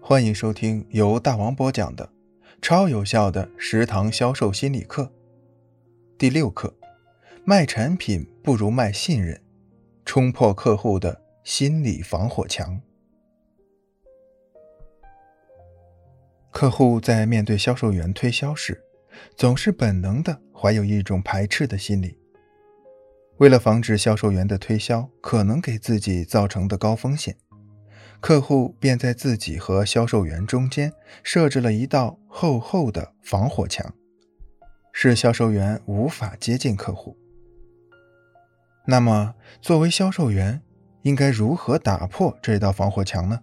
欢迎收听由大王播讲的超有效的食堂销售心理课。第六课：卖产品不如卖信任，冲破客户的心理防火墙。客户在面对销售员推销时，总是本能的怀有一种排斥的心理。为了防止销售员的推销可能给自己造成的高风险。客户便在自己和销售员中间设置了一道厚厚的防火墙，使销售员无法接近客户。那么，作为销售员，应该如何打破这道防火墙呢？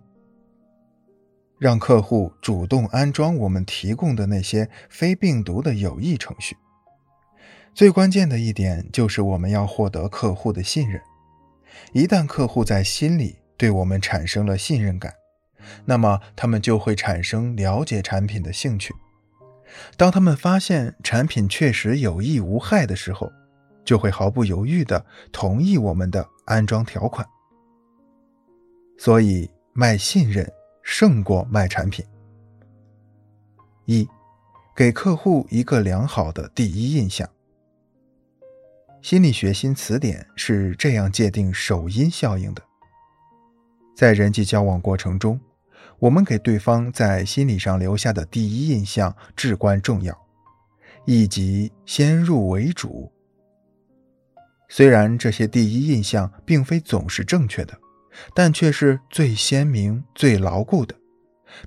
让客户主动安装我们提供的那些非病毒的有益程序。最关键的一点就是我们要获得客户的信任。一旦客户在心里，对我们产生了信任感，那么他们就会产生了解产品的兴趣。当他们发现产品确实有益无害的时候，就会毫不犹豫地同意我们的安装条款。所以，卖信任胜过卖产品。一，给客户一个良好的第一印象。心理学新词典是这样界定首因效应的。在人际交往过程中，我们给对方在心理上留下的第一印象至关重要，以及先入为主。虽然这些第一印象并非总是正确的，但却是最鲜明、最牢固的，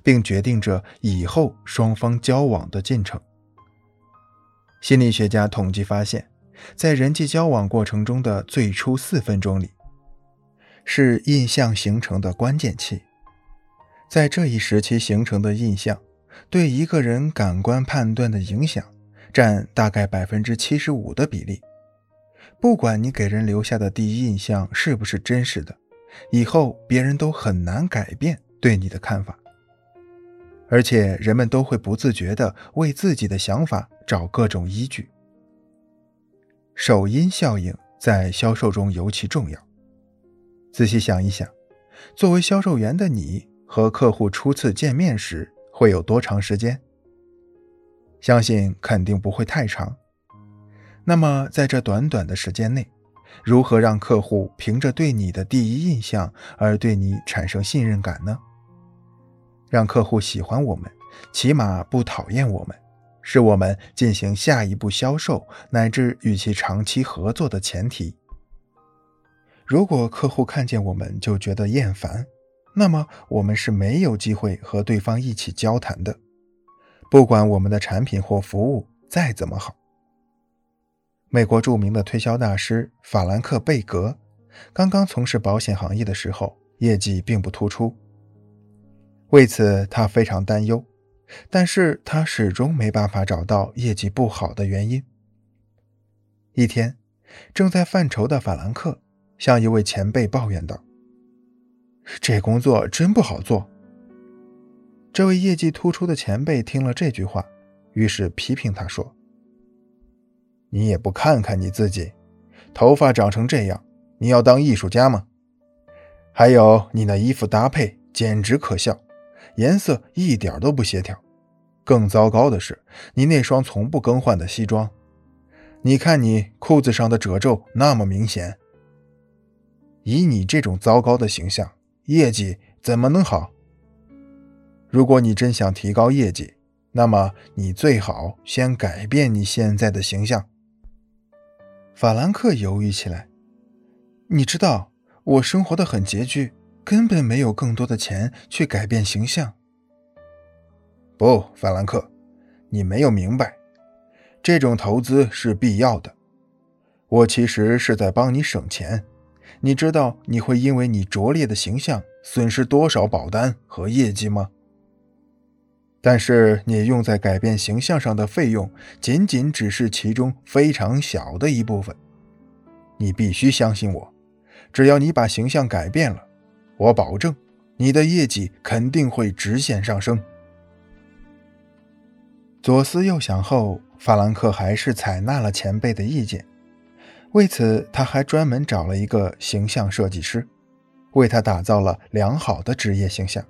并决定着以后双方交往的进程。心理学家统计发现，在人际交往过程中的最初四分钟里。是印象形成的关键期，在这一时期形成的印象，对一个人感官判断的影响占大概百分之七十五的比例。不管你给人留下的第一印象是不是真实的，以后别人都很难改变对你的看法，而且人们都会不自觉地为自己的想法找各种依据。首因效应在销售中尤其重要。仔细想一想，作为销售员的你和客户初次见面时会有多长时间？相信肯定不会太长。那么，在这短短的时间内，如何让客户凭着对你的第一印象而对你产生信任感呢？让客户喜欢我们，起码不讨厌我们，是我们进行下一步销售乃至与其长期合作的前提。如果客户看见我们就觉得厌烦，那么我们是没有机会和对方一起交谈的。不管我们的产品或服务再怎么好，美国著名的推销大师法兰克·贝格刚刚从事保险行业的时候，业绩并不突出，为此他非常担忧。但是他始终没办法找到业绩不好的原因。一天，正在犯愁的法兰克。向一位前辈抱怨道：“这工作真不好做。”这位业绩突出的前辈听了这句话，于是批评他说：“你也不看看你自己，头发长成这样，你要当艺术家吗？还有你那衣服搭配简直可笑，颜色一点都不协调。更糟糕的是，你那双从不更换的西装，你看你裤子上的褶皱那么明显。”以你这种糟糕的形象，业绩怎么能好？如果你真想提高业绩，那么你最好先改变你现在的形象。法兰克犹豫起来。你知道，我生活的很拮据，根本没有更多的钱去改变形象。不，法兰克，你没有明白，这种投资是必要的。我其实是在帮你省钱。你知道你会因为你拙劣的形象损失多少保单和业绩吗？但是你用在改变形象上的费用仅仅只是其中非常小的一部分。你必须相信我，只要你把形象改变了，我保证你的业绩肯定会直线上升。左思右想后，法兰克还是采纳了前辈的意见。为此，他还专门找了一个形象设计师，为他打造了良好的职业形象。